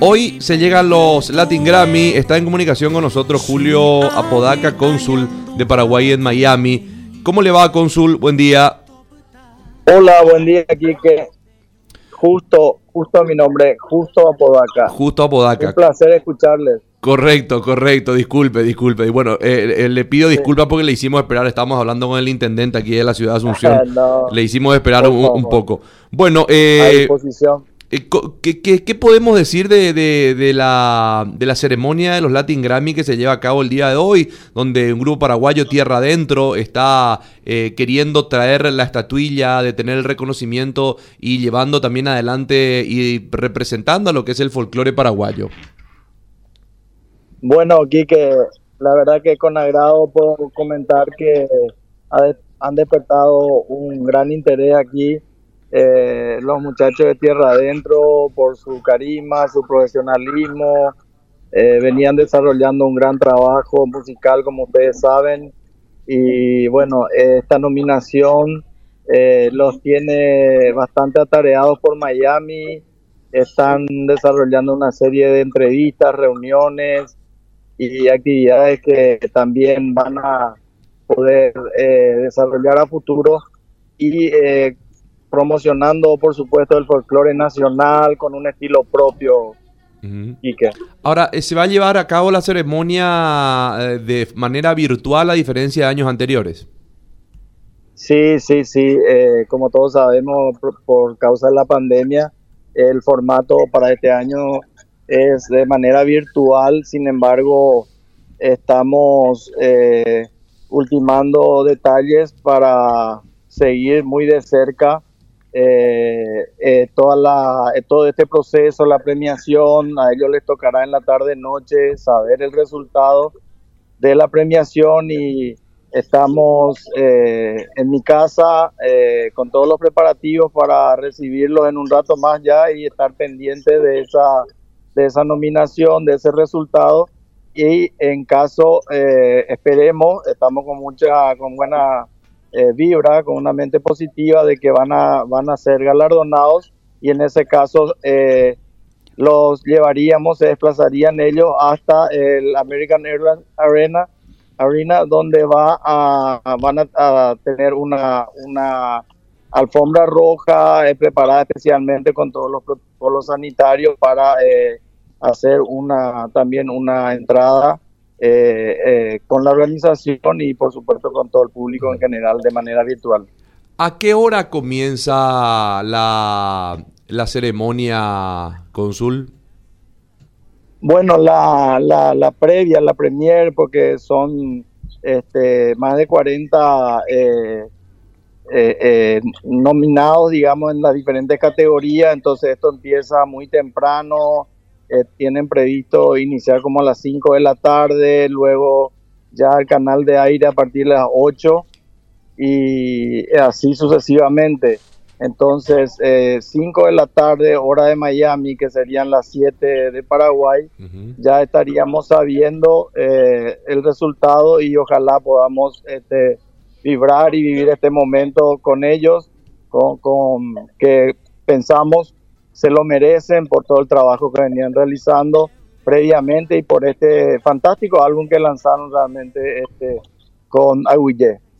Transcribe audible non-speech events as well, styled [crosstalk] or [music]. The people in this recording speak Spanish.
Hoy se llegan los Latin Grammy. Está en comunicación con nosotros Julio Apodaca, cónsul de Paraguay en Miami. ¿Cómo le va, cónsul? Buen día. Hola, buen día, Kike. Justo, justo a mi nombre, Justo Apodaca. Justo Apodaca. Un placer escucharles. Correcto, correcto, disculpe, disculpe. Y bueno, eh, eh, le pido disculpas porque le hicimos esperar, estamos hablando con el intendente aquí de la ciudad de Asunción. [laughs] le hicimos esperar un, poco. Bueno, eh, eh ¿qué, podemos decir de, la, de la ceremonia de los Latin Grammy que se lleva a cabo el día de hoy, donde un grupo paraguayo Tierra Adentro está queriendo traer la estatuilla, de tener el reconocimiento y llevando también adelante y representando a lo que es el folclore paraguayo? Bueno, Quique, la verdad que con agrado puedo comentar que han despertado un gran interés aquí eh, los muchachos de Tierra Adentro por su carisma, su profesionalismo. Eh, venían desarrollando un gran trabajo musical, como ustedes saben. Y bueno, esta nominación eh, los tiene bastante atareados por Miami. Están desarrollando una serie de entrevistas, reuniones, y actividades que también van a poder desarrollar a futuro y promocionando, por supuesto, el folclore nacional con un estilo propio. Ahora, eh, ¿se va a llevar a cabo la ceremonia de manera virtual a diferencia de años anteriores? Sí, sí, sí. como todos sabemos, por causa de la pandemia, el formato para este año es de manera virtual, sin embargo, estamos eh, ultimando detalles para seguir muy de cerca eh, eh, toda la, todo este proceso, la premiación, a ellos les tocará en la tarde noche saber el resultado de la premiación y estamos en mi casa con todos los preparativos para recibirlos en un rato más ya y estar pendiente de esa de esa nominación, de ese resultado. Y en caso eh, esperemos, estamos con mucha, con buena eh, vibra, con una mente positiva de que van a, van a ser galardonados y en ese caso eh, los llevaríamos, se desplazarían ellos hasta el American Airlines Arena, Arena donde va a, van a, tener una, una alfombra roja preparada especialmente con todos los protocolos sanitarios para hacer una también una entrada eh, eh, con la organización y por supuesto con todo el público en general de manera virtual. ¿A qué hora comienza la, la ceremonia, Consul? Bueno, la, la, la, previa, la premier, porque son este, más de 40 eh, nominados, digamos, en las diferentes categorías, entonces esto empieza muy temprano, eh, tienen previsto iniciar como a las 5 de la tarde, luego ya el canal de aire a partir de las 8 y así sucesivamente. Entonces, 5 eh, de la tarde, hora de Miami, que serían las 7 de Paraguay, ya estaríamos sabiendo eh, el resultado y ojalá podamos este, vibrar y vivir este momento con ellos, con, con que pensamos se lo merecen por todo el trabajo que venían realizando previamente y por este fantástico álbum que lanzaron realmente este con Aguille.